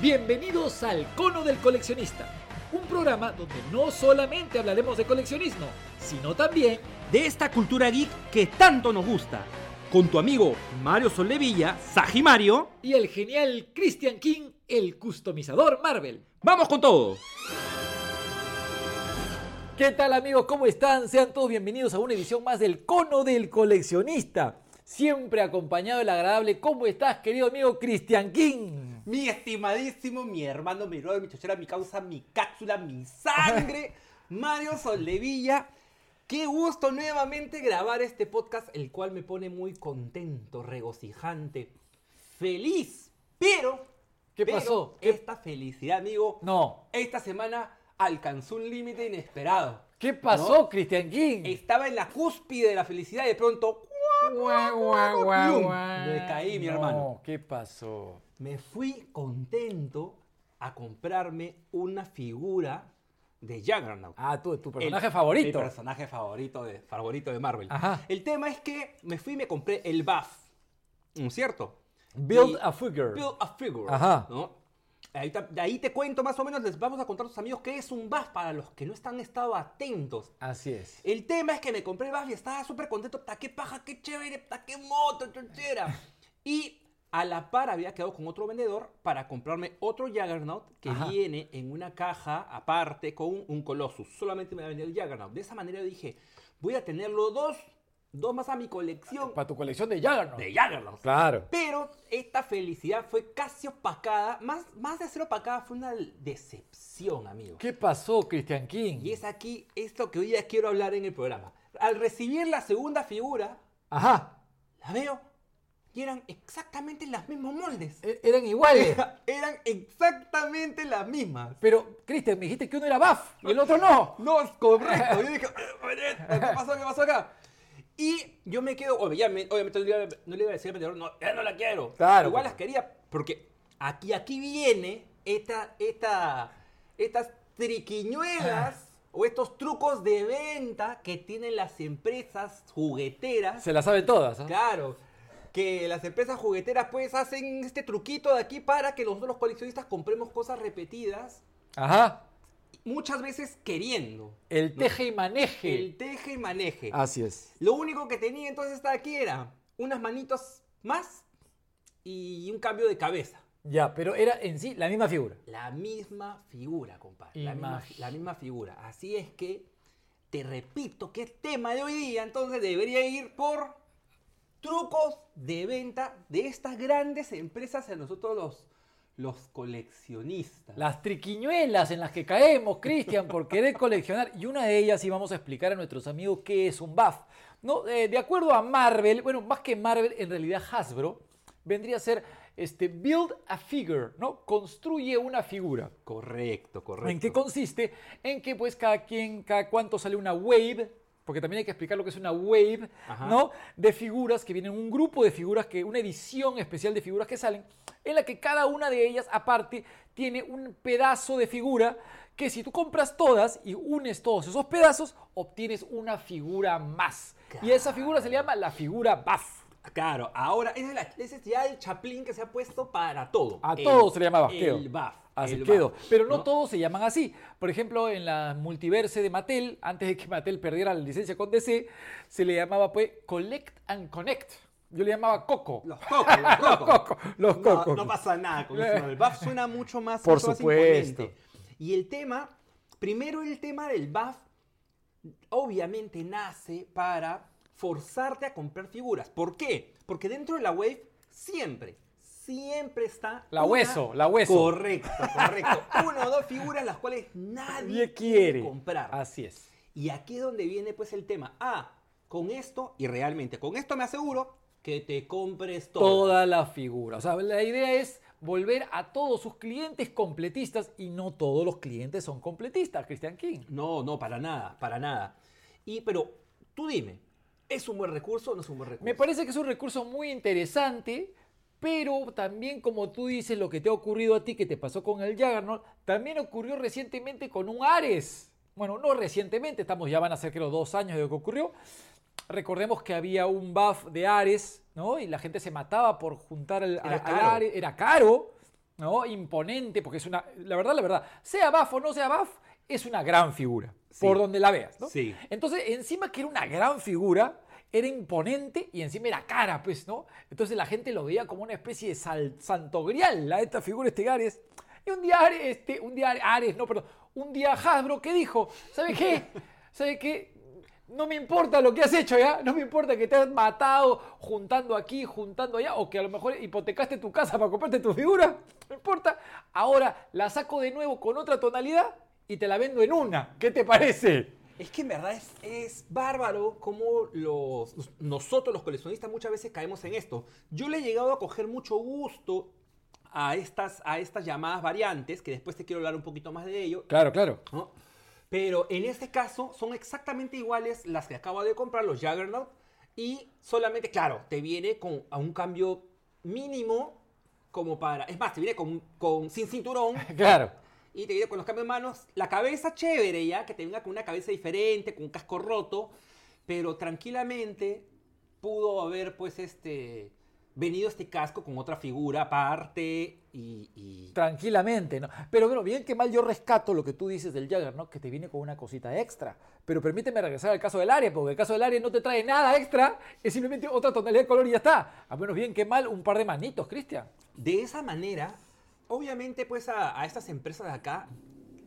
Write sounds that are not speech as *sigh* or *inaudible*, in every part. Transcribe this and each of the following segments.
Bienvenidos al Cono del Coleccionista, un programa donde no solamente hablaremos de coleccionismo, sino también de esta cultura geek que tanto nos gusta. Con tu amigo Mario Soldevilla, Saji Mario. y el genial Christian King, el customizador Marvel. ¡Vamos con todo! ¿Qué tal amigos? ¿Cómo están? Sean todos bienvenidos a una edición más del Cono del Coleccionista. Siempre acompañado del agradable. ¿Cómo estás, querido amigo Christian King? Mi estimadísimo, mi hermano, mi brother, mi chochera, mi causa, mi cápsula, mi sangre, *laughs* Mario Soldevilla. Qué gusto nuevamente grabar este podcast, el cual me pone muy contento, regocijante, feliz. Pero, ¿Qué pero pasó? ¿Qué- Esta felicidad, amigo, No. esta semana alcanzó un límite inesperado. ¿Qué pasó, ¿No? Christian King? Estaba en la cúspide de la felicidad y de pronto Guau, guau, guau, ¡Yum! guau. Me caí, mi No, hermano. ¿Qué pasó? me fui contento a comprarme una figura de Juggernaut. Ah, tu, tu personaje El- favorito. Mi personaje favorito de, favorito de Marvel. Ajá. El tema es que me fui y me compré el buff. ¿No es cierto? Build Y- a figure. Build a figure. Ajá. ¿no? Ahí de ahí te cuento más o menos, les vamos a contar a tus amigos qué es un buff para los que no están estado atentos. Así es. El tema es que me compré el buff y estaba súper contento. ¡Ta qué paja, qué chévere! ¡Ta qué moto, chochera! Y a la par había quedado con otro vendedor para comprarme otro Juggernaut que Ajá. viene en una caja aparte con un Colossus. Solamente me va a vender el Juggernaut. De esa manera dije, voy a tenerlo dos, dos más a mi colección Para tu colección de Juggernaut. de Juggernaut. Claro. Pero esta felicidad fue casi opacada. Más, más de ser opacada fue una decepción, amigo. ¿Qué pasó, Christian King? Y es aquí esto que hoy día quiero hablar en el programa. Al recibir la segunda figura, Ajá. la veo y eran exactamente las mismos moldes. E- Eran iguales. eran exactamente las mismas. Pero, Christian, me dijiste que uno era buff y el otro no. No, es correcto. Yo dije, "Eh, ¿qué pasó? ¿Qué pasó acá? Y yo me quedo, obviamente, obviamente no, le iba, no le iba a decir al vendedor, no, ya no la quiero. Claro, Igual pues. las quería, porque aquí, aquí viene esta, esta, estas triquiñuelas o estos trucos de venta que tienen las empresas jugueteras. Se la saben todas. ¿ah? Claro. Que las empresas jugueteras pues hacen este truquito de aquí para que nosotros los coleccionistas compremos cosas repetidas, Ajá. Muchas veces queriendo. El teje y maneje. El teje y maneje. Así es. Lo único que tenía entonces estaba aquí era unas manitos más y un cambio de cabeza. Ya, pero era en sí la misma figura. La misma figura, compadre. La misma, la misma figura. Así es que te repito que el tema de hoy día entonces debería ir por trucos de venta de estas grandes empresas a nosotros los, los coleccionistas. Las triquiñuelas en las que caemos, Cristian, por querer coleccionar. Y una de ellas sí vamos a explicar a nuestros amigos qué es un buff. No, Eh, de acuerdo a Marvel, bueno, más que Marvel, en realidad Hasbro, vendría a ser este, build a figure, ¿no? Construye una figura. Correcto, correcto. ¿En qué consiste? En que pues cada quien, cada cuánto sale una wave, porque también hay que explicar lo que es una wave, Ajá. ¿no? De figuras que vienen, un grupo de figuras, que una edición especial de figuras que salen, en la que cada una de ellas aparte tiene un pedazo de figura que si tú compras todas y unes todos esos pedazos, obtienes una figura más. Y a esa figura se le llama la figura buff. Claro, ahora ese es, la- ese es ya el chaplín que se ha puesto para todo. A El- todo se le llama basqueo. El buff. Así el quedó. buff, Pero no, todos se llaman así. Por ejemplo, en la multiverse de Mattel, antes de que Mattel perdiera la licencia con DC, se le llamaba pues Collect and Connect. Yo le llamaba Coco. Los cocos, los *laughs* cocos. los No, cocos. No, pasa nada con eso. El buff suena mucho más, Por mucho supuesto. imponente. Y el tema, primero el tema del buff, obviamente nace para forzarte a comprar figuras. ¿Por qué? Porque dentro de la wave siempre, siempre está... La una- hueso, la hueso. Correcto, correcto. *laughs* Una o dos figuras las cuales nadie quiere. comprar. Así es. Y aquí es donde viene pues el tema. Ah, con esto, y realmente con esto me aseguro que te compres todo. Toda la figura. O sea, la idea es volver a todos sus clientes completistas y no todos los clientes son completistas, Christian King. No, no, para nada, para nada. Y, pero, tú dime, ¿es un buen recurso o no es un buen recurso? Me parece que es un recurso muy interesante, pero también como tú dices, lo que te ha ocurrido a ti, que te pasó con el Juggernaut, también ocurrió recientemente con un Ares. Bueno, no recientemente, estamos ya van a ser creo dos años de lo que ocurrió. Recordemos que había un buff de Ares, ¿no? Y la gente se mataba por juntar al, Era al-. Ares, era caro, ¿no? Imponente, porque es una, la verdad, la verdad, sea Buff o no sea Buff, es una gran figura, Sí. por donde la veas, ¿no? Sí. Entonces, encima que era una gran figura, era imponente y encima era cara, pues, ¿no? Entonces la gente lo veía como una especie de sal- santo grial, a esta figura, este Ares. Y un día, Ares, este, un día Ares, no, perdón, un día Hasbro que dijo, ¿sabe qué? *laughs* ¿Sabe qué? No me importa lo que has hecho ya, no me importa que te has matado juntando aquí, juntando allá, o que a lo mejor hipotecaste tu casa para comprarte tu figura, no importa. Ahora la saco de nuevo con otra tonalidad y te la vendo en una. ¿Qué te parece? Es que en verdad es, es bárbaro cómo los, nosotros los coleccionistas muchas veces caemos en esto. Yo le he llegado a coger mucho gusto a estas, a estas llamadas variantes, que después te quiero hablar un poquito más de ello. Claro, claro. ¿no? Pero en este caso son exactamente iguales las que acabo de comprar, los Juggernaut, y solamente, claro, te viene con a un cambio mínimo como para... Es más, te viene con, con sin cinturón *laughs* Claro. Y te viene con los cambios de manos. La cabeza chévere ya, que te venga con una cabeza diferente, con un casco roto, pero tranquilamente pudo haber pues este venido este casco con otra figura aparte y... y- Tranquilamente, ¿no? Pero bueno, bien que mal yo rescato lo que tú dices del Jagger, ¿no? Que te viene con una cosita extra. Pero permíteme regresar al caso del área, porque el caso del área no te trae nada extra, es simplemente otra tonalidad de color y ya está. A menos bien que mal, un par de manitos, Cristian. De esa manera, obviamente pues a, a estas empresas de acá,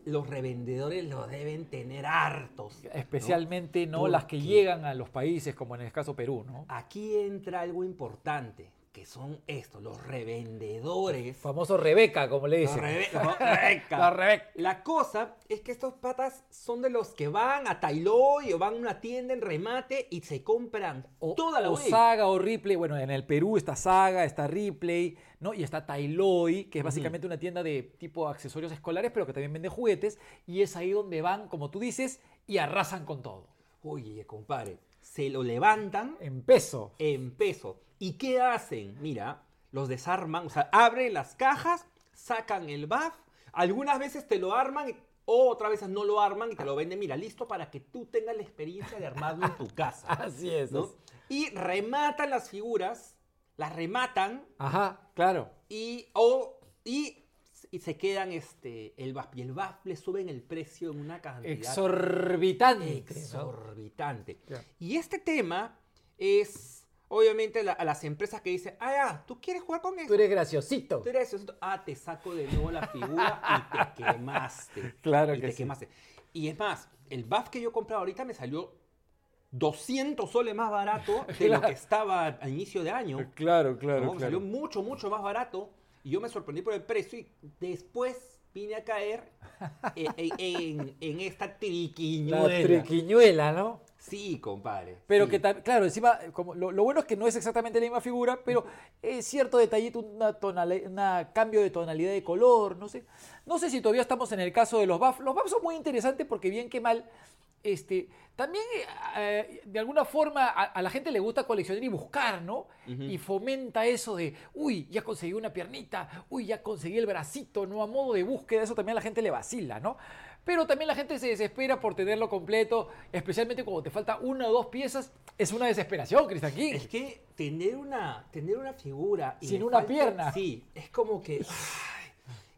los revendedores lo deben tener hartos. Especialmente no, ¿Por las que llegan a los países, como en el caso Perú, ¿no? Aquí entra algo importante, que son estos, los revendedores. Famoso Rebeca, como le Los dicen. *laughs* no, Rebeca. La Rebeca. La cosa es que estos patas son de los que van a Tailoy o van a una tienda en remate y se compran O, toda la o. Saga o Ripley. Bueno, en el Perú está Saga, está Ripley, ¿no? Y está Tailoy, que es básicamente una tienda de tipo accesorios escolares, pero que también vende juguetes. Y es ahí donde van, como tú dices, y arrasan con todo. Oye, compadre, se lo levantan En peso. en peso. ¿Y qué hacen? Mira, los desarman, o sea, abren las cajas, sacan el buff, algunas veces te lo arman, y- otras veces no lo arman y te lo venden, mira, listo para que tú tengas la experiencia de armarlo en tu casa. *laughs* Así es. ¿no? Y rematan las figuras, las rematan Ajá, claro. y, o, y, y se quedan este, el BAF. Y el BAF le suben el precio en una cantidad Exorbitante. exorbitante. Y este tema es, obviamente, la- a las empresas que dicen, ah, ya, ¿tú quieres jugar con Tú eso? eres graciosito. Tú eres eso. Ah, te saco de nuevo la figura y te *laughs* quemaste. Claro y que te sí. quemaste. Y es más, el buff que yo he comprado ahorita me salió 200 soles más barato *laughs* de lo Claro. que estaba a inicio de año. Claro, claro, ¿no? Me salió mucho, mucho más barato. Y yo me sorprendí por el precio. Y después vine a caer *laughs* en, en- en esta La triquiñuela. triquiñuela, ¿no? Sí, compadre. Pero sí. que, claro, encima, como, lo, lo bueno es que no es exactamente la misma figura, pero es cierto detallito, una, una cambio de tonalidad de color, no sé. No sé si todavía estamos en el caso de los buffs. Los buffs son muy interesantes porque bien que mal, este, también eh, de alguna forma a, a la gente le gusta coleccionar y buscar, ¿no? Y fomenta eso de, uy, ya conseguí una piernita, uy, ya conseguí el bracito, ¿no? A modo de búsqueda, eso también a la gente le vacila, ¿no? Pero también la gente se desespera por tenerlo completo, especialmente cuando te falta una o dos piezas. Es una desesperación, Cristian King. Es que tener una, tener una figura. y Sin una pierna. Sí, es como que.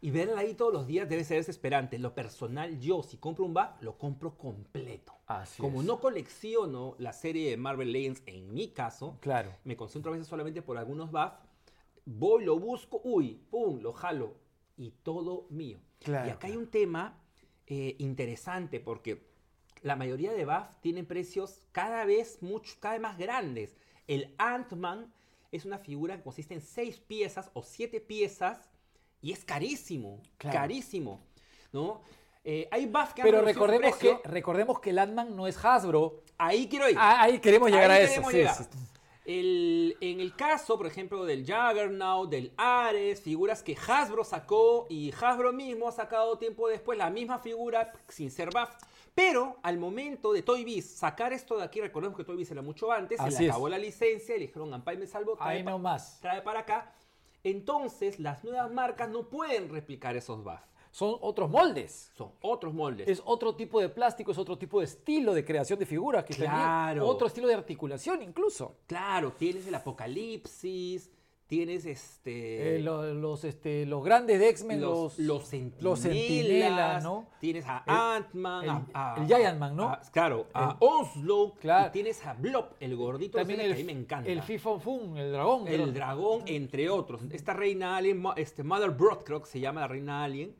Y verla ahí todos los días debe ser desesperante. Lo personal, yo, si compro un buff, lo compro completo. Así Como es. no colecciono la serie de Marvel Legends, en mi caso, Claro. me concentro a veces solamente por algunos buffs, voy, lo busco, uy, pum, lo jalo y todo mío. Claro, y acá hay claro. un tema eh, interesante porque la mayoría de buff tienen precios cada vez mucho, cada vez más grandes. El Ant-Man es una figura que consiste en seis piezas o siete piezas y es carísimo, Claro. carísimo, ¿no? Eh, hay buff que han Pero recordemos que, recordemos que Landman no es Hasbro. Ahí quiero ir. Ah, ahí queremos llegar Ahí a eso. sí, sí. El- en el caso, por ejemplo, del Juggernaut, del Ares, figuras que Hasbro sacó y Hasbro mismo ha sacado tiempo después la misma figura sin ser buff. Pero al momento de Toy Biz sacar esto de aquí, recordemos que Toy Biz era mucho antes, se le es. acabó la licencia y le dijeron, Ampay me salvo, trae, Ahí pa- nomás. trae para acá. Entonces, las nuevas marcas no pueden replicar esos buffs. Son otros moldes. Son otros moldes. Es otro tipo de plástico, es otro tipo de estilo de creación de figuras. Que Claro. Otro estilo de articulación incluso. Claro, tienes el apocalipsis, tienes este... Eh, lo- los, este, los grandes de X-Men, los, los, los centinelas, ¿no? Tienes a Ant-Man, el- a, a- el Giant Man, ¿no? a- claro, a El- Oslo, Claro. y tienes a Blob, el gordito También el, que a mí me encanta. el Fifon Fun, el dragón. El dragón, entre otros. Esta reina alien, este Mother Brood, creo que se llama la reina alien.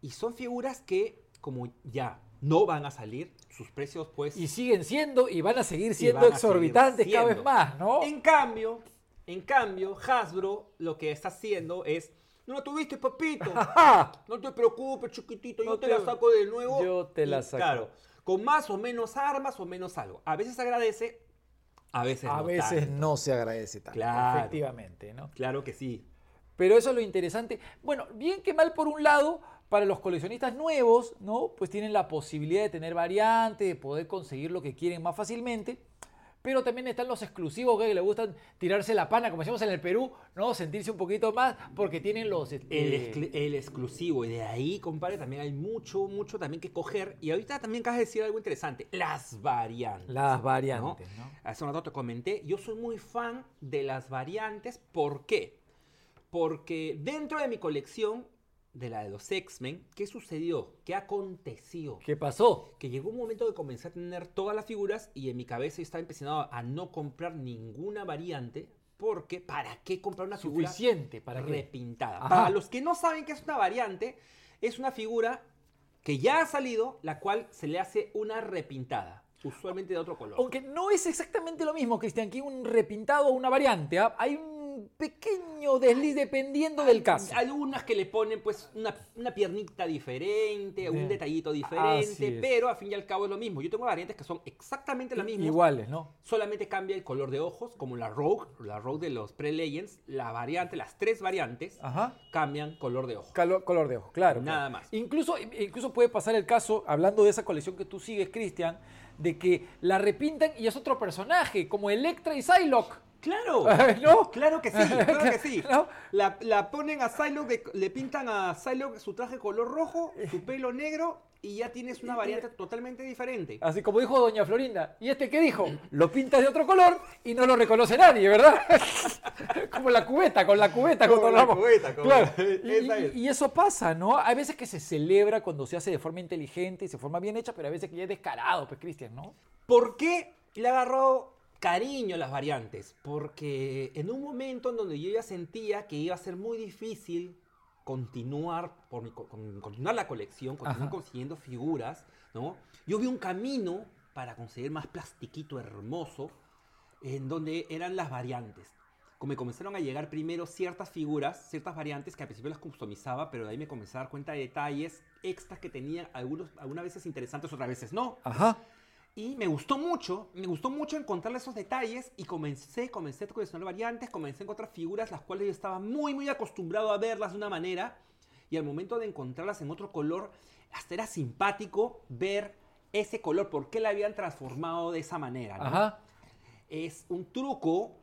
Y son figuras que, como ya no van a salir, sus precios pues... Y siguen siendo y van a seguir siendo seguir exorbitantes cada vez más, ¿no? En cambio, en cambio, Hasbro lo que está haciendo es... No la tuviste, papito. *laughs* No te preocupes, chiquitito, yo No te, te- la saco de nuevo. yo te la saco. Claro, con más o menos armas o menos algo. A veces agradece, a veces A no veces tanto. no se agradece tanto, Claro. efectivamente, ¿no? Claro que sí. Pero eso es lo interesante. Bueno, bien que mal por un lado, para los coleccionistas nuevos, ¿no? Pues tienen la posibilidad de tener variantes, de poder conseguir lo que quieren más fácilmente. Pero también están los exclusivos que le gustan tirarse la pana, como decimos en el Perú, ¿no? Sentirse un poquito más porque tienen los... El, exclu- el exclusivo. Y de ahí, compadre, también hay mucho, mucho también que coger. Y ahorita también acabas de decir algo interesante. Las variantes. las variantes, ¿no? Hace un rato te comenté, yo soy muy fan de las variantes. ¿Por qué? Porque dentro de mi colección de la de los X-Men, ¿qué sucedió? ¿Qué aconteció? ¿Qué pasó? Que llegó un momento que comencé a tener todas las figuras y en mi cabeza estaba empezando a no comprar ninguna variante. Porque, ¿para qué comprar una figura Suficiente para repintada? Ajá. Para los que no saben qué es una variante, es una figura que ya ha salido, la cual se le hace una repintada, usualmente de otro color. Aunque no es exactamente lo mismo, Cristian, que un repintado o una variante. ¿ah? Hay un pequeño desliz dependiendo del caso. Algunas que le ponen pues una, una piernita diferente, un detallito diferente, pero al fin y al cabo es lo mismo. Yo tengo variantes que son exactamente las mismas. Iguales, ¿no? Solamente cambia el color de ojos, como la Rogue, la Rogue de los Pre-Legends, la variante, las tres variantes Ajá. cambian color de ojos. Calo- color de ojos, claro. Nada claro. más. Incluso, incluso puede pasar el caso, hablando de esa colección que tú sigues, Cristian, de que la repintan y es otro personaje, como Electra y Psylocke. ¡Claro! *laughs* ¿No? Claro que sí, *laughs* claro que sí. ¿No? La, la ponen a Psylocke, de- le pintan a Psylocke su traje color rojo, su pelo negro y ya tienes una variante totalmente diferente. Así como dijo doña Florinda. ¿Y este qué dijo? Lo pintas de otro color y no lo reconoce nadie, ¿verdad? *laughs* como la cubeta, con la cubeta. Como cuando la cubeta, como- Claro. Y, es. y- y eso pasa, ¿no? Hay veces que se celebra cuando se hace de forma inteligente y se forma bien hecha, pero hay veces que ya es descarado, pues, Cristian, ¿no? ¿Por qué le agarró cariño a las variantes? Porque en un momento en donde yo ya sentía que iba a ser muy difícil continuar, por mi co- con- continuar la colección, continuar Ajá. consiguiendo figuras, ¿no? Yo vi un camino para conseguir más plastiquito hermoso, en donde eran las variantes. Como me comenzaron a llegar primero ciertas figuras, ciertas variantes que al principio las customizaba, pero de ahí me comencé a dar cuenta de detalles extras que tenían, algunos, algunas veces interesantes, otras veces no. Ajá. Y me gustó mucho, me gustó mucho encontrar esos detalles y comencé, comencé a coleccionar variantes, comencé a encontrar figuras las cuales yo estaba muy, muy acostumbrado a verlas de una manera y al momento de encontrarlas en otro color, hasta era simpático ver ese color, por qué la habían transformado de esa manera. ¿no? Ajá. Es un truco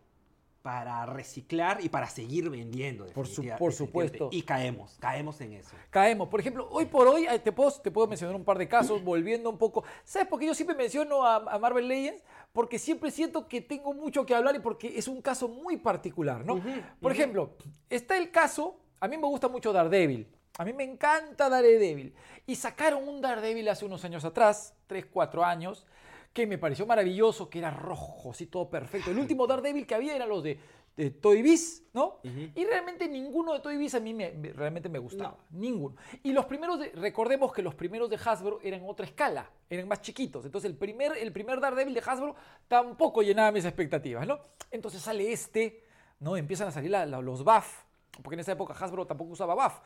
para reciclar y para seguir vendiendo. Por su- supuesto. Y caemos, caemos en eso. Caemos. Por ejemplo, hoy por hoy, eh, te puedo, te puedo mencionar un par de casos, volviendo un poco. ¿Sabes por qué yo siempre menciono a, a Marvel Legends? Porque siempre siento que tengo mucho que hablar y porque es un caso muy particular, ¿no? Por ejemplo, está el caso, a mí me gusta mucho Daredevil. A mí me encanta Daredevil. Y sacaron un Daredevil hace unos años atrás, 3, 4 años, que me pareció maravilloso, que era rojo, así todo perfecto. El último Daredevil que había eran los de, de Toy Biz, ¿no? Y realmente ninguno de Toy Biz a mí me- me- realmente me gustaba. Ninguno. Y los primeros, de- recordemos que los primeros de Hasbro eran otra escala, eran más chiquitos. Entonces el primer, el primer Daredevil de Hasbro tampoco llenaba mis expectativas, ¿no? Entonces sale este, ¿no? Empiezan a salir la- la- los buff, porque en esa época Hasbro tampoco usaba buff.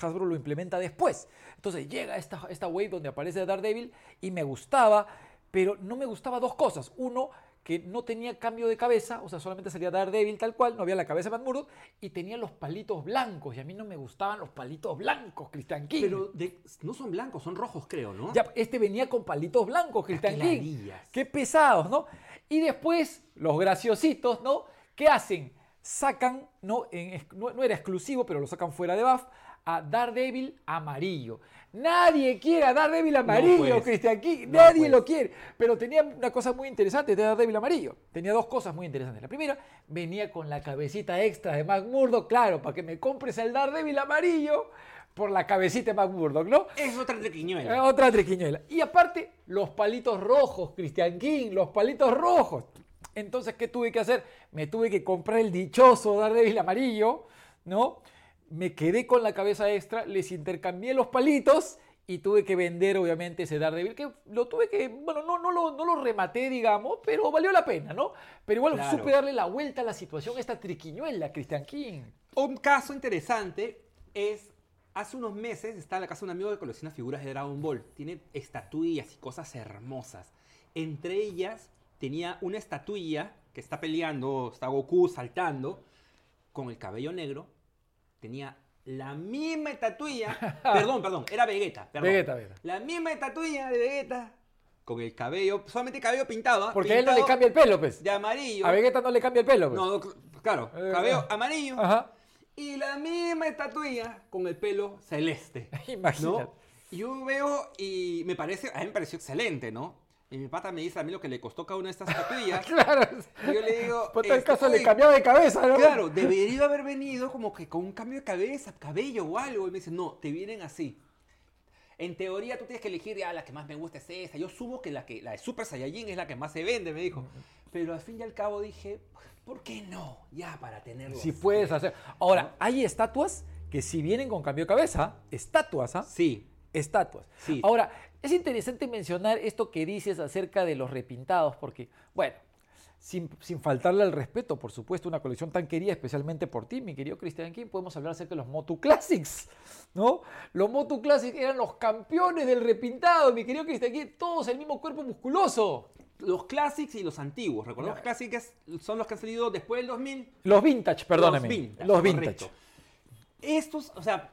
Hasbro lo implementa después. Entonces llega esta, esta wave donde aparece Daredevil y me gustaba, pero no me gustaba dos cosas. Uno, que no tenía cambio de cabeza, o sea, solamente salía Daredevil tal cual, no había la cabeza de Matt Murdock, y tenía los palitos blancos, y a mí no me gustaban los palitos blancos, Christian King. Pero de- no son blancos, son rojos, creo, ¿no? Ya, este venía con palitos blancos, Christian King. Qué pesados, ¿no? Y después, los graciositos, ¿no? ¿Qué hacen? Sacan, ¿no? En no, no era exclusivo, pero lo sacan fuera de BAF, a Daredevil amarillo. Nadie quiere a Daredevil amarillo, pues. Christian King. No, Nadie pues. lo quiere. Pero tenía una cosa muy interesante de Daredevil amarillo. Tenía dos cosas muy interesantes. La primera, venía con la cabecita extra de Mac Murdock, claro, para que me compres el Daredevil amarillo por la cabecita de Mac Murdock, ¿no? Es otra triquiñuela. Eh, Otra triquiñuela. Y aparte, los palitos rojos, Christian King, los palitos rojos. Entonces, ¿qué tuve que hacer? Me tuve que comprar el dichoso Daredevil amarillo, ¿no? Me quedé con la cabeza extra, les intercambié los palitos y tuve que vender, obviamente, ese Daredevil, que lo tuve que, bueno, no, no, lo, no lo rematé, digamos, pero valió la pena, ¿no? Pero igual Claro. supe darle la vuelta a la situación, a esta triquiñuela, Christian King. Un caso interesante es, hace unos meses estaba en la casa de un amigo que colecciona figuras de Dragon Ball. Tiene estatuillas y cosas hermosas. Entre ellas tenía una estatuilla que está peleando, está Goku saltando, con el cabello negro. Tenía la misma estatuilla, *laughs* perdón, perdón, era Vegeta, perdón. Vegeta, Vegeta. La misma estatuilla de Vegeta, con el cabello, solamente cabello pintado. Porque a él no le Pintado cambia el pelo, pues. De amarillo. A Vegeta no le cambia el pelo, pues. No, no, claro, Eh, cabello ah. amarillo. Ajá. Y la misma estatuilla con el pelo celeste. *laughs* Imagínate. ¿no? Yo veo y me parece, a mí me pareció excelente, ¿no? Y mi pata me dice a mí lo que le costó cada una de estas *laughs* estatuillas. Claro. y yo le digo, Por tal este, caso le "Oye, cambiaba de cabeza, ¿no? Claro, debería haber venido como que con un cambio de cabeza, cabello o algo. Y me dice, no, te vienen así. En teoría tú tienes que elegir, ah, la que más me gusta es esa. Yo sumo que la, que la de Super Saiyajin es la que más se vende, me dijo. Pero al fin y al cabo dije, ¿por qué no? Ya para tenerlo. Si así. puedes hacer. Ahora, hay estatuas que si vienen con cambio de cabeza, estatuas, ¿ah? Sí, Estatuas. Sí. Ahora, es interesante mencionar esto que dices acerca de los repintados, porque, bueno, sin, sin faltarle al respeto, por supuesto, una colección tan querida especialmente por ti, mi querido Christian King, podemos hablar acerca de los Motu Classics, ¿no? Los Motu Classics eran los campeones del repintado, mi querido Christian King, todos el mismo cuerpo musculoso. los classics y los antiguos. Recordemos que classics son los que han salido después del 2000. Los vintage, perdóneme. Los vintage. Los vintage. Estos, o sea,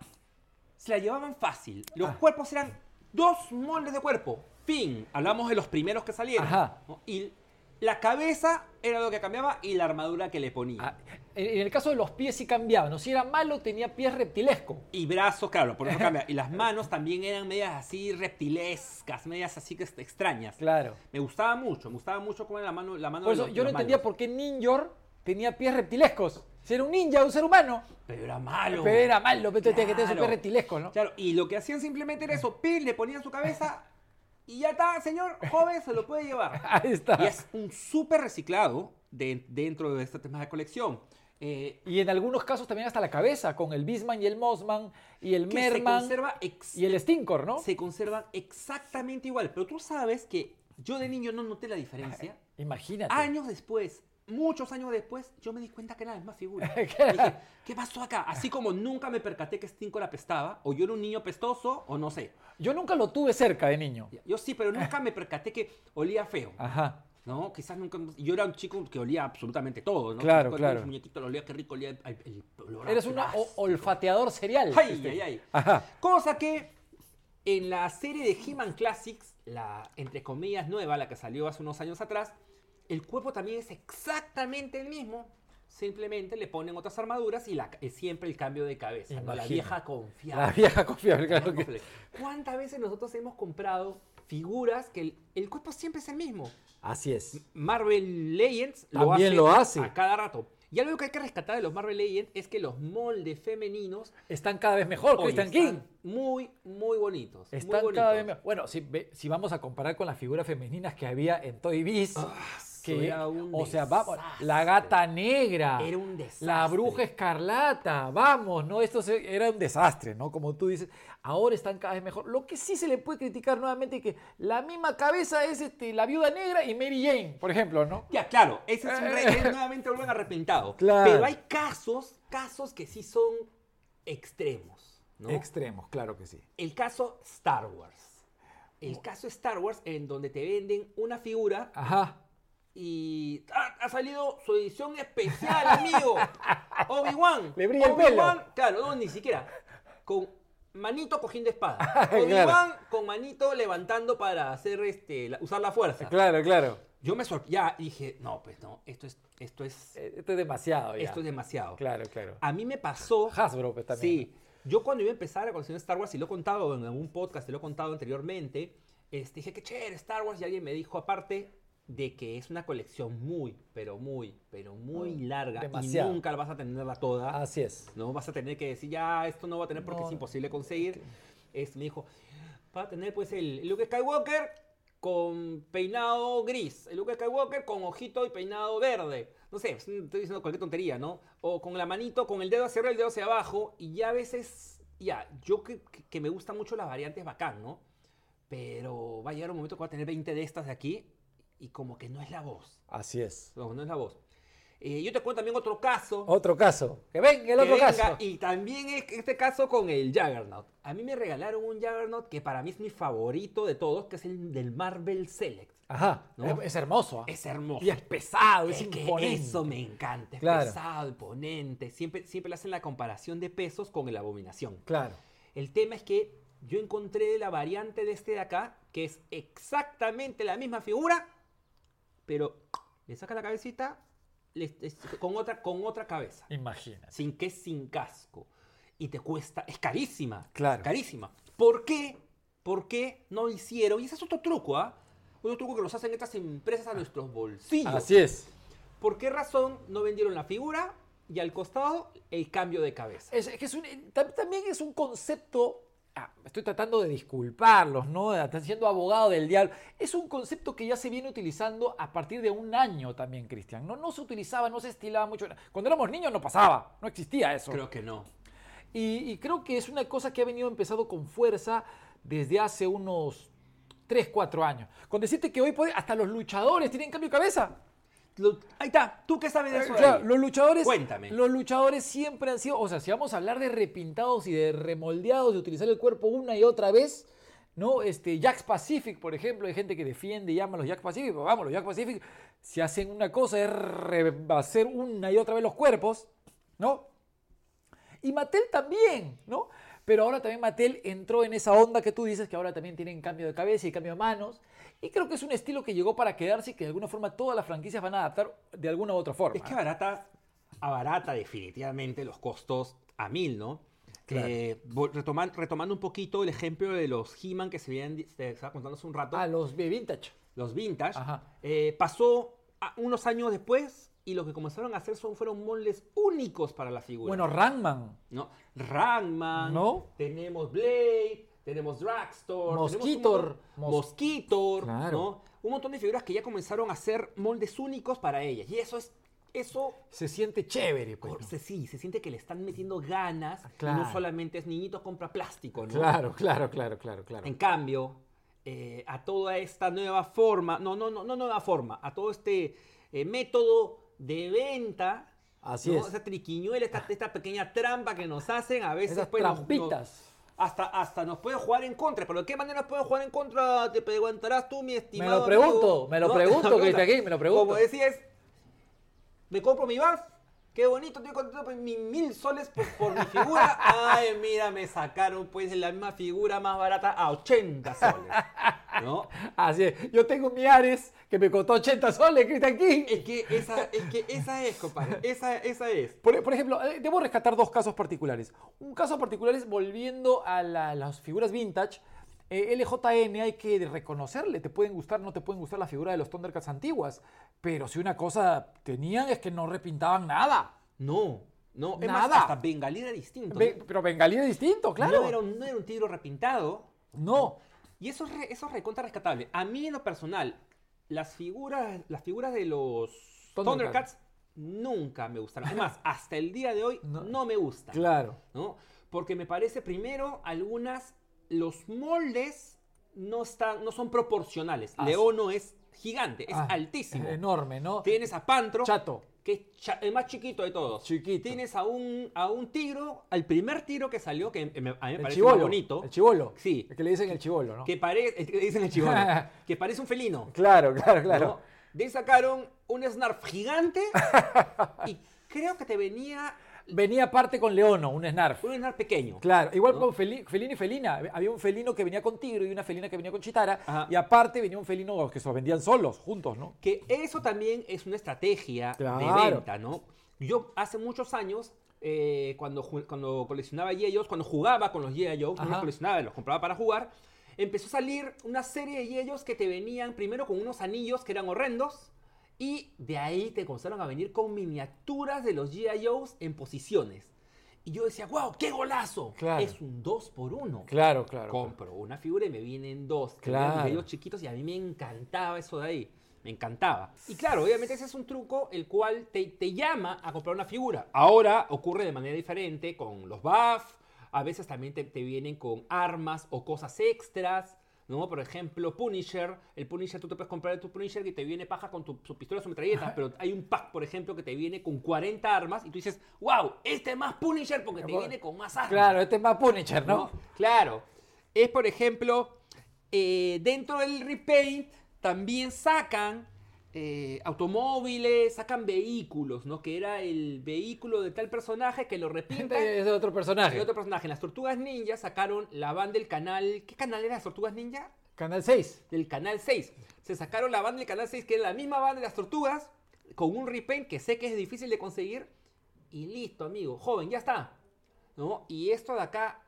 se la llevaban fácil. Los Ah. cuerpos eran dos moldes de cuerpo. Fin. Hablamos de los primeros que salieron. Ajá. ¿no? Y la cabeza era lo que cambiaba y la armadura que le ponía. Ah, en el caso de los pies sí cambiaban, ¿no? Si era malo tenía pies reptilesco. Y brazos, claro, por eso cambia. *laughs* Y las manos también eran medias así reptilescas, medias así que extrañas. Claro. Me gustaba mucho, me gustaba mucho cómo era la mano, la mano Por de eso los- yo no los entendía malos. por qué Ninjor tenía pies reptilescos. Si era un ninja, un ser humano. Pero era malo. Pero era malo, pero tenía que tener Claro. pies reptilescos, ¿no? Claro, y lo que hacían simplemente era eso, pin, le ponían su cabeza y ya está, señor, joven, se lo puede llevar. *laughs* Ahí está. Y es un súper reciclado de- dentro de este tema de colección. Eh, Y en algunos casos también hasta la cabeza, con el Bisman y el Mossman y el que Merman y el Stinkor, ¿no? se conservan exactamente igual. Pero tú sabes que yo de niño no noté la diferencia. Imagínate. Años después, muchos años después, yo me di cuenta que era la misma figura. *laughs* Dije, ¿qué pasó acá? Así como nunca me percaté que Stinkor apestaba, o yo era un niño pestoso, o no sé. Yo nunca lo tuve cerca de niño. Yo sí, pero nunca me percaté que olía feo. Ajá. ¿No? Quizás nunca. Yo era un chico que olía absolutamente todo, ¿no? Claro, Cuando claro. el muñequito lo olía, qué rico olía el, el olor Eres un olfateador serial. Ay, este. ay, ay. Ajá. Cosa que en la serie de He-Man Classics, la entre comillas nueva, la que salió hace unos años atrás, el cuerpo también es exactamente el mismo. Simplemente le ponen otras armaduras y la, es siempre el cambio de cabeza. ¿no? La vieja confiable. La vieja confiable, claro Confiable. ¿Cuántas veces nosotros hemos comprado figuras que el, el cuerpo siempre es el mismo? Así es. Marvel Legends lo También hace, lo hace. a cada rato. Y algo que hay que rescatar de los Marvel Legends es que los moldes femeninos Están cada vez mejor, Christian están King. Muy, muy bonitos. muy Están bonitos. cada vez mejor. Bueno, si, vamos a comparar con las figuras femeninas que había en Toy Biz, que, era un o sea, vamos, la gata negra, Era un desastre. la bruja escarlata, vamos, ¿no? Esto se- era un desastre, ¿no? Como tú dices, ahora están cada vez mejor. Lo que sí se le puede criticar nuevamente es que la misma cabeza es este, la viuda negra y Mary Jane, por ejemplo, ¿no? Ya, claro, ese es un rey que nuevamente vuelven arrepentado. Claro. Pero hay casos, casos que sí son extremos. ¿no? Extremos, claro que sí. El caso Star Wars. El caso Star Wars en donde te venden una figura Ajá. Y ¡ah! ha salido su edición especial, amigo. *laughs* Obi-Wan. Le brilla el Obi-Wan, pelo. Claro, no, ni siquiera. Con manito cogiendo espada. *laughs* Claro. Obi-Wan con manito levantando para hacer este, la- usar la fuerza. Claro, claro. Yo me sorprendí. Ya dije, no, pues no, esto es, esto es, Eh, Esto es demasiado ya. esto es demasiado. Claro, claro. A mí me pasó. Hasbro, pues también. Sí. Yo cuando iba a empezar a coleccionar Star Wars, y lo he contado en algún podcast, te lo he contado anteriormente, este, dije que chévere Star Wars, y alguien me dijo aparte de que es una colección muy, pero muy, pero muy larga, Demasiado. y nunca la vas a tenerla toda. Así es. No vas a tener que decir, ya, esto no va a tener porque No, es imposible conseguir. Es, me dijo, va a tener pues el Luke Skywalker con peinado gris, el Luke Skywalker con ojito y peinado verde. No sé, estoy diciendo cualquier tontería, ¿no? O con la manito, con el dedo hacia arriba, el dedo hacia abajo. Y ya a veces, ya, yo que, que- me gusta mucho las variantes bacán, ¿no? Pero va a llegar un momento que va a tener 20 de estas de aquí y como que no es la voz. Así es. No, no es la voz. Eh, yo te cuento también otro caso. Otro caso. Que venga el Que otro venga, caso. Y también es- este caso con el Juggernaut. A mí me regalaron un Juggernaut que para mí es mi favorito de todos, que es el del Marvel Select. Ajá. ¿No? Es, hermoso. ¿ah? Es hermoso. Y es pesado, es, Es que imponente. eso me encanta. Es Claro. pesado, imponente. Siempre, siempre le hacen la comparación de pesos con el Abominación. Claro. El tema es que yo encontré la variante de este de acá, que es exactamente la misma figura, pero le saca la cabecita le- es- con, otra, con otra cabeza. Imagínate. sin que sin casco. Y te cuesta, es carísima. Claro. Carísima. ¿Por qué? ¿Por qué no hicieron? Y ese es otro truco, ¿ah? Otro truco que nos hacen estas empresas a nuestros bolsillos. Así es. ¿Por qué razón no vendieron la figura y al costado el cambio de cabeza? Es, es que es un- también es un concepto. Ah, estoy tratando de disculparlos, ¿no? Están siendo abogado del diablo. Es un concepto que ya se viene utilizando a partir de un año también, Cristian. No, no se utilizaba, no se estilaba mucho. Cuando éramos niños no pasaba, no existía eso. Creo que no. Y, y creo que es una cosa que ha venido empezando con fuerza desde hace unos 3, 4 años. Con decirte que hoy puede- hasta los luchadores tienen cambio de cabeza. Lo- ahí está. ¿Tú qué sabes de eso? Eh, Claro, ahí? los luchadores, Cuéntame. los luchadores siempre han sido, o sea, si vamos a hablar de repintados y de remoldeados, de utilizar el cuerpo una y otra vez, ¿no? Este, Jacks Pacific, por ejemplo, hay gente que defiende y llama a los Jacks Pacific, pero vamos, los Jacks Pacific, si hacen una cosa es hacer una y otra vez los cuerpos, ¿no? Y Mattel también, ¿no? Pero ahora también Mattel entró en esa onda que tú dices, que ahora también tienen cambio de cabeza y cambio de manos. Y creo que es un estilo que llegó para quedarse y que de alguna forma todas las franquicias van a adaptar de alguna u otra forma. Es que abarata, abarata definitivamente los costos a mil, ¿no? Claro. Eh, retoman- retomando un poquito el ejemplo de los He-Man que se habían estaba contando hace un rato, Ah, los vintage. los vintage, Ajá. eh, pasó a- unos años después y lo que comenzaron a hacer son, fueron moldes únicos para la figura. Bueno, Rangman. ¿no? Rangman, ¿No? tenemos Blade, tenemos Dragstore, Mosquitor. tenemos un montón- Mos- Mosquitor, Claro. ¿no? Un montón de figuras que ya comenzaron a hacer moldes únicos para ellas. Y eso es, eso Se siente chévere, pues. Se- sí, se siente que le están metiendo ganas. y no solamente es niñito compra plástico, ¿no? Claro, claro, claro, claro, claro. En cambio, eh, a toda esta nueva forma, no, no, no, no nueva forma, a todo este eh, método de venta, Así ¿no? es. esa triquiñuela, esta, esta pequeña trampa que nos hacen, a veces Esas pues, nos- trampitas. nos- hasta, hasta nos puede jugar en contra. ¿Pero de qué manera nos puede jugar en contra? Te preguntarás tú, mi estimado. lo pregunto, amigo, me lo ¿no? pregunto, Me *laughs* que está aquí, me lo pregunto. Como decías, me compro mi BAF. Qué bonito, estoy contento por mis mil soles por, por mi figura. *laughs* Ay, mira, me sacaron pues la misma figura más barata a 80 soles. ¿No? Así es. Yo tengo mi Ares que me costó 80 soles, Cristian King. Es que esa es, que esa es compadre. Esa, esa es. Por, por ejemplo, eh, debo rescatar dos casos particulares. Un caso particular es volviendo a la- las figuras vintage. Eh, LJN hay que reconocerle, te pueden gustar, no te pueden gustar las figuras de los Thundercats antiguas, pero si una cosa tenían es que no repintaban nada. No, no. Es Nada. más, hasta Bengalí era distinto. Pero Bengalí es distinto, claro. No era, un, no era un tigre repintado. No. Y eso es, re- eso es recontra rescatable. A mí en lo personal, las figuras, las figuras de los Thundercats. Thundercats nunca me gustaron. Es más, *laughs* hasta el día de hoy No. no, me gustan. Claro. ¿no? Porque me parece primero algunas, los moldes no, están, no son proporcionales. Ah, Leono es gigante, es Ah, altísimo. es enorme, ¿no? Tienes a Pantro, Chato. que es cha- el más chiquito de todos. Chiquito. Tienes a un, a un tigro, al primer tiro que salió, que me- a mí me El parece muy bonito. El chivolo. Sí. El que le dicen el chivolo, ¿no? Que parece, dicen el chivolo, *laughs* que parece un felino. Claro, claro, claro. ¿no? De ahí sacaron un Snarf gigante *laughs* y creo que te venía Venía aparte con Leono, un Snarf. un Snarf pequeño. Claro, igual ¿no? con Feli- felino y felina. Había un felino que venía con tigro y una felina que venía con chitara. Ajá. Y aparte venía un felino que se los vendían solos, juntos, ¿no? Que eso también es una estrategia de Claro. venta, ¿no? Yo hace muchos años eh, cuando, cuando coleccionaba. Joes, cuando jugaba con los. Joes, no los coleccionaba, los compraba para jugar, empezó a salir una serie de. Joes que te venían primero con unos anillos que eran horrendos, y de ahí te comenzaron a venir con miniaturas de los G.I. Joes en posiciones. Y yo decía, wow, qué golazo. Claro. Es un 2 por 1 Claro, claro. compro una figura y me vienen dos. Claro. videos chiquitos y a mí me encantaba eso de ahí. Me encantaba. Y claro, obviamente ese es un truco el cual te, te llama a comprar una figura. Ahora ocurre de manera diferente con los buff. A veces también te, te vienen con armas o cosas extras. ¿No? Por ejemplo, Punisher. El Punisher, tú te puedes comprar tu Punisher y te viene paja con tu, su pistola, su metralleta. Pero hay un pack, por ejemplo, que te viene con 40 armas y tú dices, wow, este es más Punisher porque te viene con más armas. Claro, este es más Punisher, ¿no? ¿no? Claro. Es, por ejemplo, eh, dentro del repaint también sacan eh, automóviles, sacan vehículos, ¿no? Que era el vehículo de tal personaje que lo repintan. *laughs* Es de otro personaje. Y otro personaje. En las Tortugas Ninja sacaron la van del canal... ¿Qué canal era las Tortugas Ninja? Canal 6. Del canal 6. Se sacaron la van del canal 6, que era la misma van de las Tortugas, con un repaint que sé que es difícil de conseguir. Y listo, amigo. Joven, ya está. ¿No? Y esto de acá,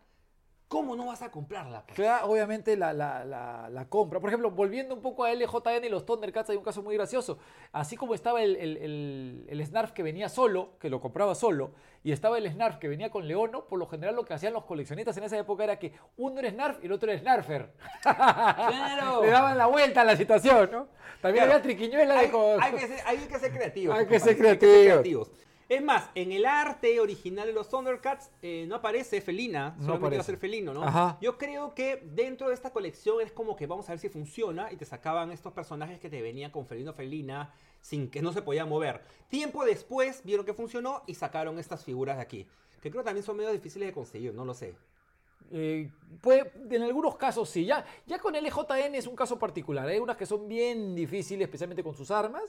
¿cómo no vas a comprarla? pues? Claro, obviamente la, la- la- la compra. Por ejemplo, volviendo un poco a LJN y los Thundercats, hay un caso muy gracioso. Así como estaba el, el, el- el Snarf que venía solo, que lo compraba solo, y estaba el Snarf que venía con Leono, por lo general lo que hacían los coleccionistas en esa época era que uno era Snarf y el otro era Snarfer. ¡Claro! *laughs* Le daban la vuelta a la situación, ¿no? También Claro. había triquiñuela de hay, co- hay que ser, hay que ser creativos. Hay que ser creativos. Es más, en el arte original de los Thundercats eh, no aparece Felina, No solamente va a ser felino, ¿no? Ajá. Yo creo que dentro de esta colección es como que vamos a ver si funciona y te sacaban estos personajes que te venían con felino felina sin que no se podían mover. Tiempo después vieron que funcionó y sacaron estas figuras de aquí, que creo también son medio difíciles de conseguir, no lo sé. Eh, puede- en algunos casos sí. Ya, ya con LJN es un caso particular. Hay unas que son bien difíciles, especialmente con sus armas.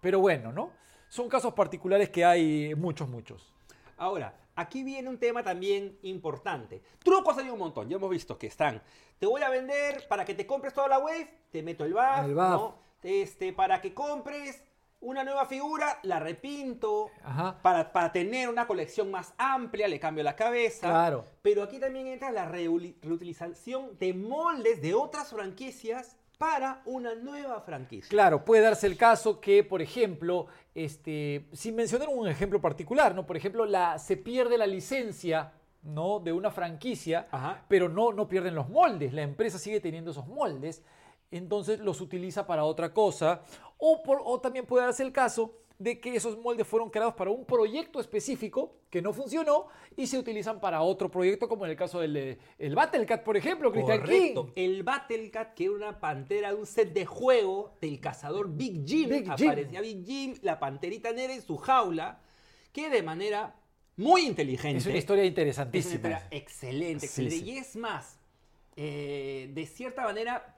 Pero bueno, ¿no? Son casos particulares que hay muchos, muchos. Ahora, aquí viene un tema también importante. Trucos hay un montón, ya hemos visto que están. Te voy a vender para que te compres toda la wave, te meto el buff, El. ¿no? Este, para que compres una nueva figura, la repinto. Ajá. Para, para tener una colección más amplia, le cambio la cabeza. Claro. Pero aquí también entra la reutilización de moldes de otras franquicias para una nueva franquicia. Claro, puede darse el caso que, por ejemplo, este, sin mencionar un ejemplo particular, ¿no? Por ejemplo, la, se pierde la licencia, ¿no? De una franquicia, Ajá. pero no, no pierden los moldes. La empresa sigue teniendo esos moldes, entonces los utiliza para otra cosa. O, por- o también puede darse el caso de que esos moldes fueron creados para un proyecto específico que no funcionó y se utilizan para otro proyecto, como en el caso del el Battlecat, por ejemplo, Christian Correcto. King. El Battlecat, que era una pantera de un set de juego del cazador Big Jim. Big Jim. Aparecía Big Jim, la panterita negra en su jaula, que de manera muy inteligente. Es una historia es una interesantísima. historia excelente, Sí, excelente. sí. Y es más, eh, de cierta manera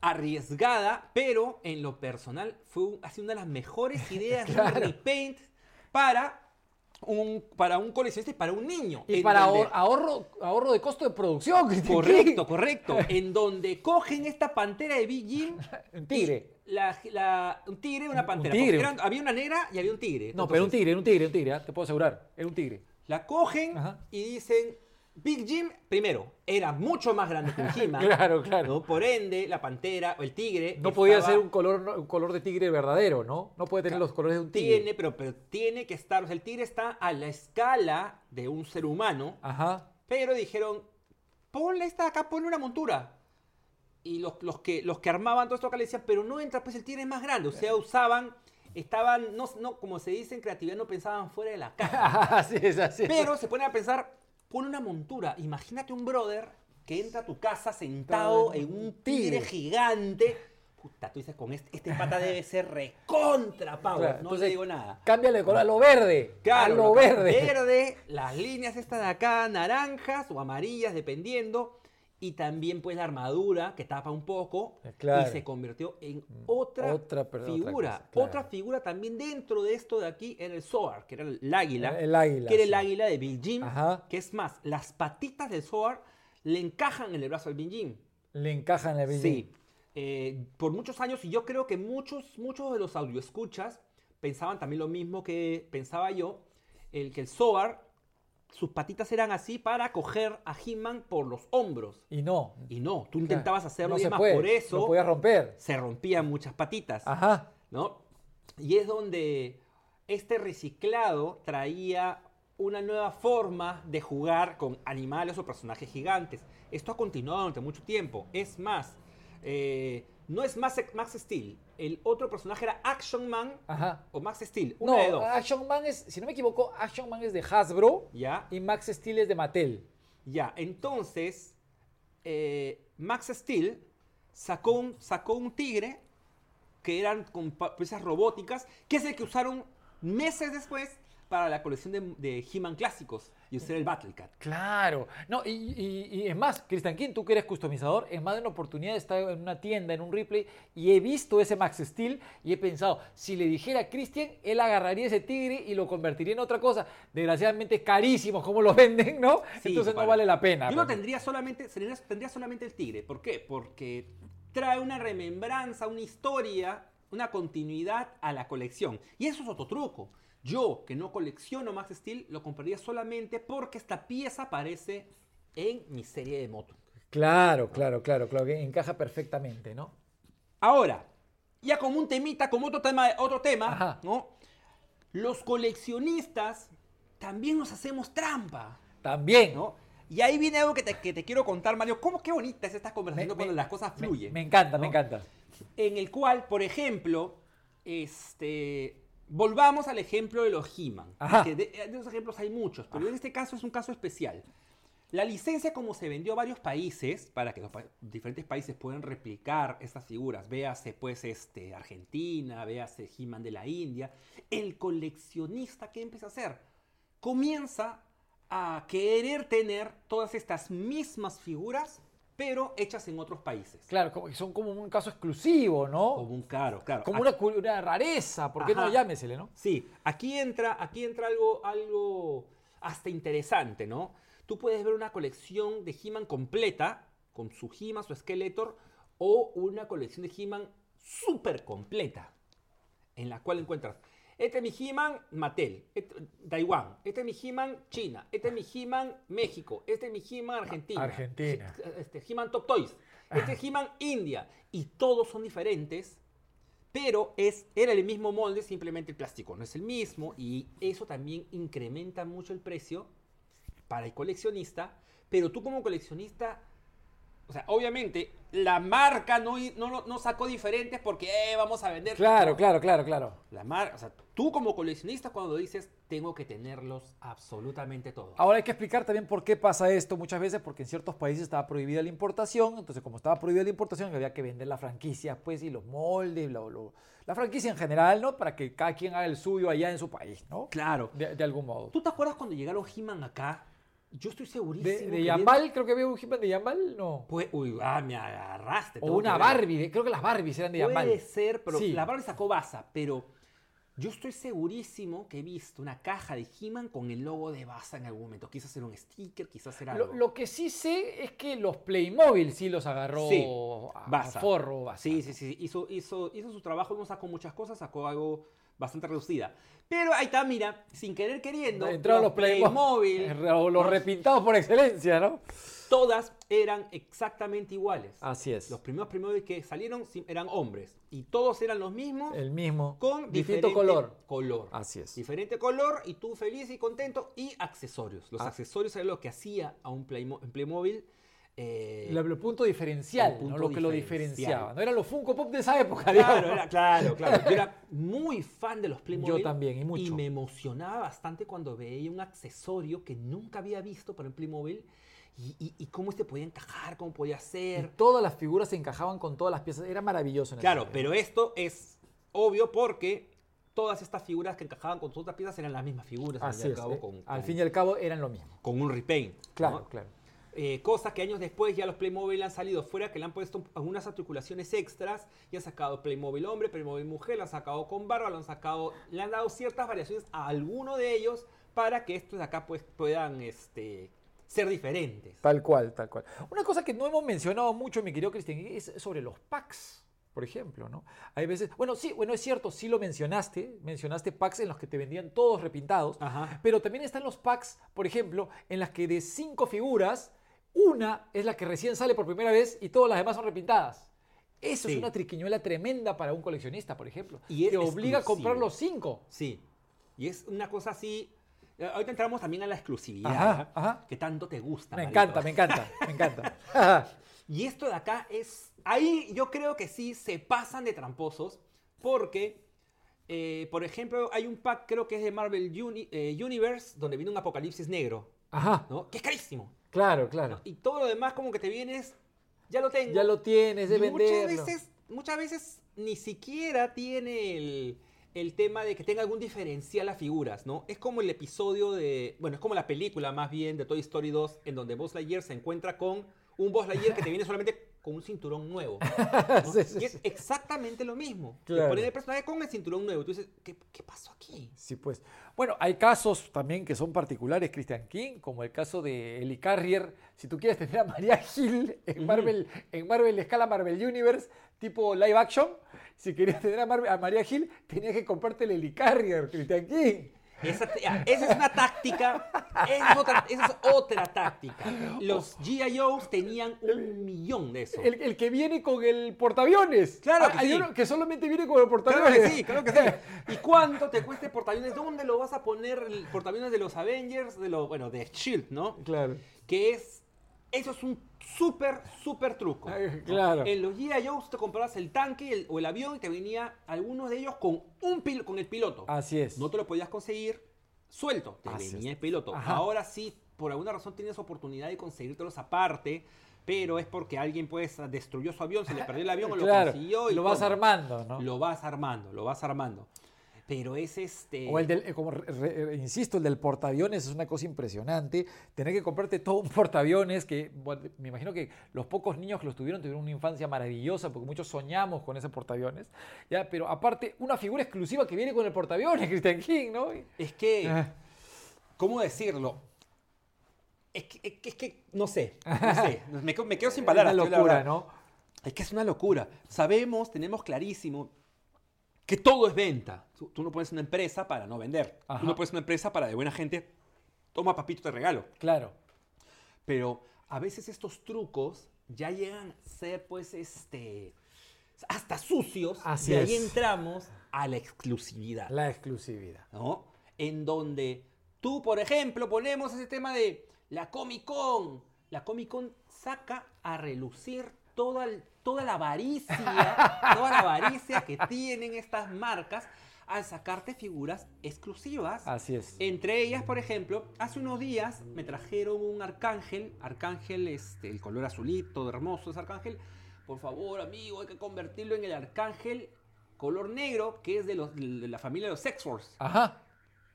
arriesgada, pero en lo personal fue un- ha sido una de las mejores *laughs* ideas de Claro. un repaint para un, para un coleccionista y para un niño. Y para donde- ahorro, ahorro de costo de producción. *laughs* Correcto, correcto. *laughs* En donde cogen esta pantera de Big Jim. Un tigre. y La, la- un tigre una Un pantera. tigre. eran- había una negra y había un tigre. No, pero un Entonces, tigre, era un tigre, un tigre, ¿ah? te puedo asegurar. Era un tigre. La cogen Ajá. y dicen. Big Jim, primero, era mucho más grande que *laughs* He-Man. Claro, claro. ¿no? Por ende, la pantera o el tigre. No podía ser un color, un color de tigre verdadero, ¿no? No puede tener los colores de un tigre. Tiene, pero, pero tiene que estar. O sea, el tigre está a la escala de un ser humano. Ajá. Pero dijeron, ponle esta acá, ponle una montura. Y los, los, que, los que armaban todo esto acá le decían, pero no entra, pues el tigre es más grande. O sea, usaban, estaban, no, no, como se dice en creatividad, no pensaban fuera de la caja. *laughs* así es, así es. Pero se ponen a pensar, pon una montura. Imagínate un brother que entra a tu casa sentado en un tigre gigante. Puta, tú dices, con este, este pata debe ser recontra power. Claro, no entonces, le digo nada. Cámbiale de color a lo verde. Claro, a lo verde. verde, las líneas estas de acá naranjas o amarillas, dependiendo. Y también pues la armadura que tapa un poco Eh, claro. y se convirtió en otra, Otra, figura. cosa, claro. Otra figura también dentro de esto de aquí era el Zoar, que era el águila. El- el águila, Que era el águila de Big Jim. Ajá. Que es más, las patitas del Zoar le encajan en el brazo al Big Jim. Le encaja en el billete. Sí. Eh, por muchos años, y yo creo que muchos, muchos de los audioescuchas pensaban también lo mismo que pensaba yo, el que el Zoar, sus patitas eran así para coger a He-Man por los hombros. Y no. Y no, tú intentabas hacerlo no y además por eso Lo podías romper. se rompían muchas patitas. Ajá. ¿no? Y es donde este reciclado traía una nueva forma de jugar con animales o personajes gigantes. Esto ha continuado durante mucho tiempo. Es más, eh, no es Max, Max Steel. El otro personaje era Action Man Ajá. o Max Steel. Una No, de dos. Action Man es, si no me equivoco, Action Man es de Hasbro ¿Ya? y Max Steel es de Mattel. Ya, entonces eh, Max Steel sacó un, sacó un tigre que eran con piezas robóticas, que es el que usaron meses después para la colección de, de He-Man clásicos y usar el Battle Cat. Claro. No, y, y- y es más, Cristian King, tú que eres customizador, en más de una oportunidad he estado en una tienda, en un replay, y he visto ese Max Steel y he pensado, si le dijera a Cristian, él agarraría ese tigre y lo convertiría en otra cosa. Desgraciadamente es carísimo como lo *laughs* venden, ¿no? Sí, Entonces no vale la pena. Yo lo tendría solamente, tendría solamente el tigre. ¿Por qué? Porque trae una remembranza, una historia, una continuidad a la colección. Y eso es otro truco. Yo, que no colecciono Max Steel, lo compraría solamente porque esta pieza aparece en mi serie de moto. Claro, claro, claro, claro, que encaja perfectamente, ¿no? Ahora, ya como un temita, como otro tema, otro tema, Ajá. ¿no? Los coleccionistas también nos hacemos trampa. También. ¿no? Y ahí viene algo que te, que te quiero contar, Mario. ¿Cómo qué bonita es esta conversación me- cuando las cosas fluyen? Me, encanta, me encanta. En el cual, por ejemplo, este, volvamos al ejemplo de los He-Man. Ajá. que De, de esos ejemplos hay muchos, pero en este caso es un caso especial. La licencia, como se vendió a varios países, para que los pa- diferentes países puedan replicar estas figuras, véase pues este, Argentina, véase He-Man de la India, el coleccionista, ¿qué empieza a hacer? Comienza a querer tener todas estas mismas figuras, pero hechas en otros países. Claro, como que son como un caso exclusivo, ¿no? Como un caro, claro. Como una, rareza, ¿por qué no llámesele, no? Sí, aquí entra, aquí entra algo, algo hasta interesante, ¿no? Tú puedes ver una colección de He-Man completa, con su He-Man, su Skeletor, o una colección de He-Man súper completa, en la cual encuentras, este es mi He-Man Mattel, este- Taiwán, este es mi He-Man China, este es mi He-Man México, este es mi He-Man Argentina, Argentina. He- este, He-Man Top Toys, este es He-Man India, y todos son diferentes, pero es, era el mismo molde, simplemente el plástico no es el mismo. Y eso también incrementa mucho el precio para el coleccionista, pero tú como coleccionista, o sea, obviamente la marca no, no, no sacó diferentes porque eh, vamos a vender. Claro, claro, claro, claro. La marca, o sea, tú como coleccionista cuando dices tengo que tenerlos absolutamente todos. Ahora hay que explicar también por qué pasa esto muchas veces, porque en ciertos países estaba prohibida la importación, entonces como estaba prohibida la importación había que vender las franquicias, pues, y los moldes, lo- lo- la franquicia en general, ¿no? Para que cada quien haga el suyo allá en su país, ¿no? Claro. De, de algún modo. ¿Tú te acuerdas cuando llegaron He-Man acá? Yo estoy segurísimo. De, de Yambal, creo que había un He-Man de Yambal, no. Pues, uy, ah, me agarraste. O una. Barbie, creo que las Barbies eran de Yambal. Puede ser, pero Sí. la Barbie sacó Baza, pero yo estoy segurísimo que he visto una caja de He-Man con el logo de Baza en algún momento. Quizás era un sticker, quizás era algo. lo que sí sé es que los Playmobil sí los agarró Sí, a, a Baza. forro. Baza. Sí, sí, sí. Hizo, hizo, hizo su trabajo, no sacó muchas cosas, sacó algo bastante reducida. Pero ahí está, mira, sin querer queriendo, Entraron los Playmobil. Playmobil, *laughs* *laughs* Los repintados por excelencia, ¿no? todas eran exactamente iguales. Así es. Los primeros Playmobil que salieron eran hombres y todos eran los mismos. El mismo. con distinto diferente color. color. Así es. Diferente color y tú feliz y contento y accesorios. Los Ah. accesorios era lo que hacía a un Playmo- un Playmobil. Eh, el punto diferencial, el punto ¿no? lo que lo diferenciaba. No eran los Funko Pop de esa época, Claro, digamos. era, claro, claro. *laughs* Yo era muy fan de los Playmobil. Yo también, y mucho. me emocionaba bastante cuando veía un accesorio que nunca había visto para un Playmobil y, y- y cómo este podía encajar, cómo podía Y ser. todas las figuras se encajaban con todas las piezas. Era maravilloso. en Claro, pero esto es obvio porque todas estas figuras que encajaban con sus otras piezas eran las mismas figuras al Así y es. al cabo eh, con, Al fin y al cabo eran lo mismo. con un repaint. ¿no? Claro, claro. Eh, cosa que años después ya los Playmobil han salido fuera, que le han puesto algunas articulaciones extras y han sacado Playmobil hombre, Playmobil mujer, lo han sacado con barba, lo han sacado, le han dado ciertas variaciones a alguno de ellos para que estos de acá pues puedan este, ser diferentes. Tal cual, tal cual. Una cosa que no hemos mencionado mucho, mi querido Cristian, es sobre los packs. por ejemplo, ¿no? Hay veces, bueno, sí, bueno, es cierto, sí lo mencionaste, mencionaste packs en los que te vendían todos repintados, Ajá. pero también están los packs, por ejemplo, en las que de cinco figuras, una es la que recién sale por primera vez y todas las demás son repintadas. Eso Sí. es una triquiñuela tremenda para un coleccionista, por ejemplo. Y Te obliga a comprar los cinco. Sí. Y es una cosa así. eh, Ahorita entramos también a la exclusividad. Ajá. Que tanto te gusta. Me Marito. encanta, me encanta, me encanta. *laughs* Y esto de acá es. Ahí yo creo que sí se pasan de tramposos. Porque, eh, por ejemplo, hay un pack, creo que es de Marvel Uni- eh, Universe, donde viene un apocalipsis negro. Ajá, ¿no? Que es carísimo. Claro, claro. Y todo lo demás, como que te vienes. Ya lo tengo. Ya lo tienes, de Y venderlo. Muchas veces, muchas veces ni siquiera tiene el, el tema de que tenga algún diferencial a figuras, ¿no? Es como el episodio de, bueno, es como la película más bien de Toy Story 2, en donde Buzz Lightyear se encuentra con un Buzz Lightyear que te viene solamente con un cinturón nuevo. ¿no? *laughs* Sí, sí, y es exactamente lo mismo. Te Claro. ponen el personaje con el cinturón nuevo. Tú dices, ¿qué, qué pasó aquí? Sí, pues. Bueno, hay casos también que son particulares, Christian King, como el caso de Ellie Carrier. Si tú quieres tener a María Hill en Marvel, en Marvel escala Marvel Universe, tipo live action, si querías tener a, Marvel- a María Hill, tenías que comprarte el Ellie Carrier, Christian King. Esa, ya, esa es una táctica. Esa es otra, esa es otra táctica. Los G.I. Joes tenían un millón de eso. El, el que viene con el portaaviones. Claro Ah, que hay sí. uno que solamente viene con el Claro portaaviones. que sí, claro que sí. *laughs* ¿Y cuánto te cuesta el portaaviones? ¿Dónde lo vas a poner el portaaviones de los Avengers? De lo, bueno, de Shield, ¿no? Claro. Que es. Eso es un súper, súper truco. Claro. En los G.I. Joes te comprabas el tanque el- o el avión y te venía algunos de ellos con, un pil- con el piloto. Así es. No te lo podías conseguir suelto, te Así venía es. el piloto. Ajá. Ahora sí, por alguna razón tienes oportunidad de conseguírtelos aparte, pero es porque alguien pues destruyó su avión, se le perdió el avión o lo *laughs* claro. consiguió y lo vas armando, ¿no? Lo vas armando, lo vas armando. Pero es este. O el del, eh, como re- re- insisto, el del portaaviones es una cosa impresionante. Tener que comprarte todo un portaaviones que bueno, me imagino que los pocos niños que los tuvieron tuvieron una infancia maravillosa porque muchos soñamos con ese portaaviones. Ya, pero aparte, una figura exclusiva que viene con el portaaviones, *laughs* Christian King, ¿no? Es que. Ah. ¿Cómo decirlo? Es que, es que, es que no sé. *laughs* No sé. Me, quedo- me quedo sin palabras. Una tío, la locura. ¿no? Es que es una locura. Sabemos, tenemos clarísimo que todo es venta. Tú, tú no pones una empresa para no vender. Ajá. Tú no pones una empresa para de buena gente. Toma papito de regalo. Claro. Pero a veces estos trucos ya llegan a ser, pues, este. hasta sucios. Así y ahí es. entramos a la exclusividad. La exclusividad. ¿no? En donde tú, por ejemplo, ponemos ese tema de la Comic Con. La Comic Con saca a relucir toda, el- toda la avaricia, *laughs* toda la avaricia que tienen estas marcas al sacarte figuras exclusivas. Así es. Entre ellas, por ejemplo, hace unos días me trajeron un arcángel, arcángel, este, el color azulito, hermoso es arcángel. Por favor, amigo, hay que convertirlo en el arcángel color negro, que es de, los, de la familia de los Sex-Force. Ajá.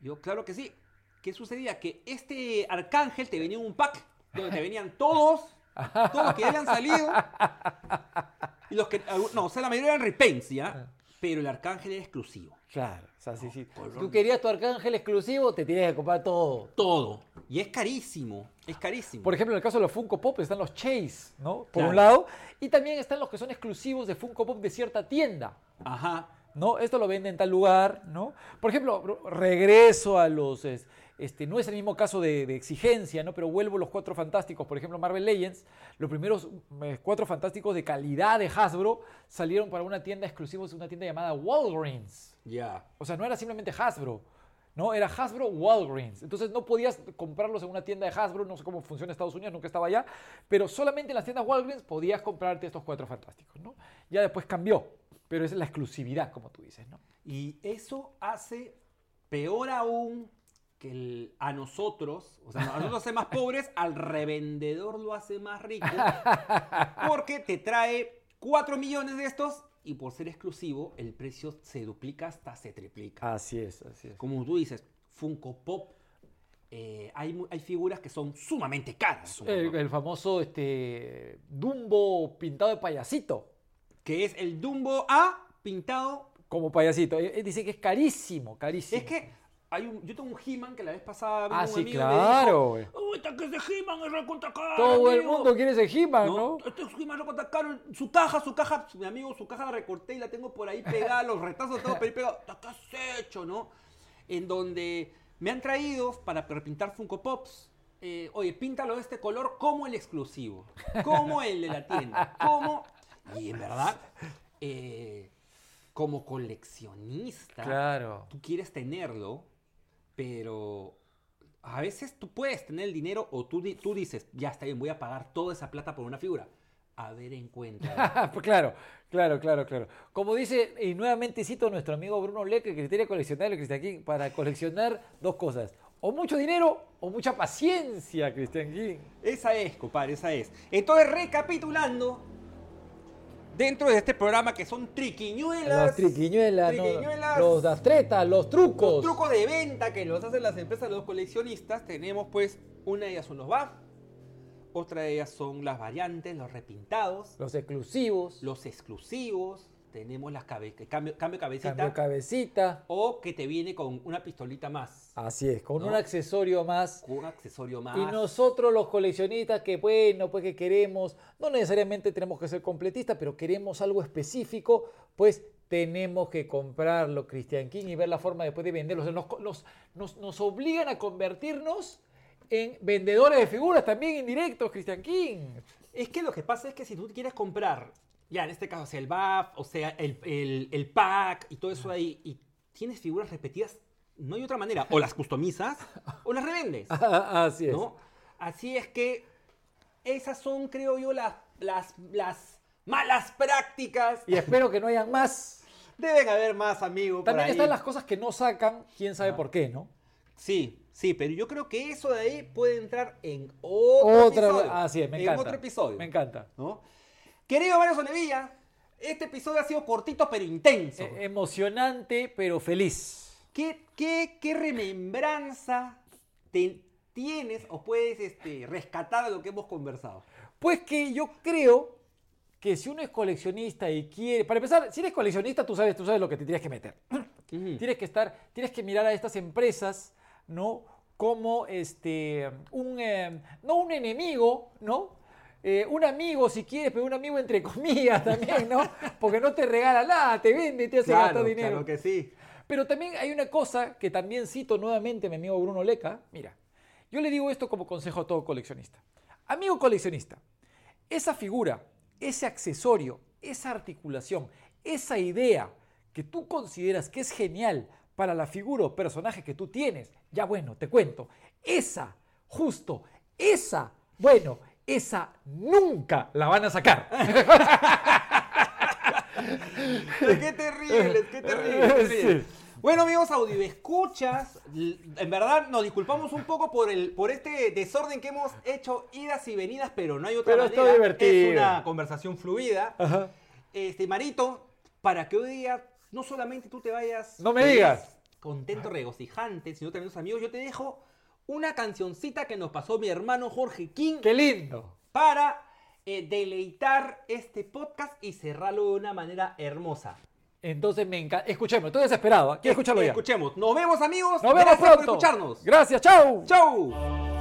Yo, claro que sí. ¿Qué sucedía? Que este arcángel te venía en un pack donde te venían todos, todos los que ya habían salido. Y los que, no, o sea, la mayoría eran repaints, ¿ya? Pero el arcángel era exclusivo. Claro. O sea, sí, sí. Si tú querías tu arcángel exclusivo, te tienes que comprar todo. Todo. Y es carísimo. Es carísimo. Por ejemplo, en el caso de los Funko Pop están los Chase, ¿no? Por Claro. un lado. Y también están los que son exclusivos de Funko Pop de cierta tienda. Ajá. ¿no? Esto lo vende en tal lugar, ¿no? Por ejemplo, regreso a los, es- este, no es el mismo caso de, de exigencia, ¿no? Pero vuelvo a los cuatro fantásticos, por ejemplo, Marvel Legends, los primeros eh, cuatro fantásticos de calidad de Hasbro salieron para una tienda exclusiva, una tienda llamada Walgreens. Ya. O sea, no era simplemente Hasbro, ¿no? Era Hasbro Walgreens. Entonces no podías comprarlos en una tienda de Hasbro, no sé cómo funciona en Estados Unidos, nunca estaba allá, pero solamente en las tiendas Walgreens podías comprarte estos cuatro fantásticos, ¿no? Ya después cambió, pero esa es la exclusividad, como tú dices, ¿no? Y eso hace peor aún que el- a nosotros, o sea, a nosotros hace más pobres, al revendedor lo hace más rico, porque te trae 4 millones de estos y por ser exclusivo el precio se duplica hasta se triplica. Así es, así es. Como tú dices, Funko Pop, eh, hay, hay figuras que son sumamente caras. El famoso este, Dumbo pintado de payasito. que es el Dumbo A pintado Como payasito. Eh, eh, Dice que es carísimo, carísimo. Es que hay un, yo tengo un He-Man que la vez pasada vino Ah, un sí, amigo y claro, me dijo, uy, está que ese He-Man es recontra caro, Todo el amigo". mundo quiere ese He-Man, ¿no? Este es He-Man recontra caro. Su caja, su caja, mi amigo, su caja la recorté y la tengo por ahí pegada, los retazos tengo por ahí pegados. ¿Qué has hecho, no? En donde me han traído para repintar Funko Pops. eh, oye, píntalo de este color como el exclusivo, como el de la tienda, como... Y en verdad, eh, como coleccionista, Claro. tú quieres tenerlo, pero a veces tú puedes tener el dinero o tú, tú dices, ya está bien, voy a pagar toda esa plata por una figura. A ver, encuentra. *laughs* Pues claro, claro, claro, claro. Como dice, y nuevamente cito a nuestro amigo Bruno Leque, que criteria coleccionar Cristian King, para coleccionar dos cosas. O mucho dinero o mucha paciencia, Cristian King. esa es, compadre, esa es. Entonces, recapitulando, dentro de este programa que son triquiñuelas. Las triquiñuelas, ¿no? triquiñuelas, los dastretas, los trucos. Los trucos de venta que los hacen las empresas, los coleccionistas, tenemos pues, una de ellas son los BAF, otra de ellas son las variantes, los repintados, los exclusivos. los exclusivos, tenemos las cabe que cambio, cambio cabecita, Cambio cabecita. o que te viene con una pistolita más, Así es, con ¿No? un accesorio más. con un accesorio más. Y nosotros los coleccionistas que bueno, pues que queremos, no necesariamente tenemos que ser completistas, pero queremos algo específico, pues tenemos que comprarlo, Christian King, y ver la forma después de venderlos. Nos, nos- nos- nos obligan a convertirnos en vendedores de figuras también indirectos, Christian King. Es que lo que pasa es que si tú quieres comprar, ya en este caso, o sea, el BAF, o sea, el, el- el pack y todo eso ahí, y tienes figuras repetidas, no hay otra manera. O las customizas o las revendes. *laughs* Así es. ¿no? Así es que esas son, creo yo, las, las, las malas prácticas. Y espero que no hayan más. Deben haber más, amigo. por También ahí. están las cosas que no sacan, quién sabe Ah. por qué, ¿no? Sí, sí, pero yo creo que eso de ahí puede entrar en otro Otra, episodio. así es, me en encanta. otro episodio. Me encanta. ¿no? Querido Mario Sonevilla, este episodio ha sido cortito pero intenso. Eh, emocionante, pero feliz. ¿Qué, qué, qué remembranza te- tienes o puedes este, rescatar de lo que hemos conversado? Pues que yo creo que si uno es coleccionista y quiere, para empezar, si eres coleccionista, tú sabes, tú sabes lo que te tienes que meter. *clears throat* Tienes que estar, tienes que mirar a estas empresas, ¿no? Como este, un, eh, no un enemigo, ¿no? Eh, un amigo si quieres, pero un amigo entre *laughs* comillas también, ¿no? Porque no te regala nada, te vende te hace gastar dinero. claro que sí. Pero también hay una cosa que también cito nuevamente a mi amigo Bruno Leca. Mira, yo le digo esto como consejo a todo coleccionista. Amigo coleccionista, esa figura, ese accesorio, esa articulación, esa idea que tú consideras que es genial para la figura o personaje que tú tienes, ya bueno, te cuento, esa, justo, esa, bueno, esa nunca la van a sacar. *laughs* qué terrible, qué terrible. Sí. Bueno, amigos audio escuchas, en verdad nos disculpamos un poco por el por este desorden que hemos hecho idas y venidas, pero no hay otra Pero manera. divertido. Es una conversación fluida. Ajá. Este, Marito, para que hoy día no solamente tú te vayas No me digas. contento, regocijante, sino también tus amigos, yo te dejo una cancioncita que nos pasó mi hermano Jorge King ¡Qué lindo! para eh, deleitar este podcast y cerrarlo de una manera hermosa. Entonces me encanta. Escuchemos, estoy desesperado. ¿eh? Quiero escucharlo ya. Escuchemos. Nos vemos, amigos. Nos vemos Gracias pronto. por escucharnos. Gracias, chao. Chau.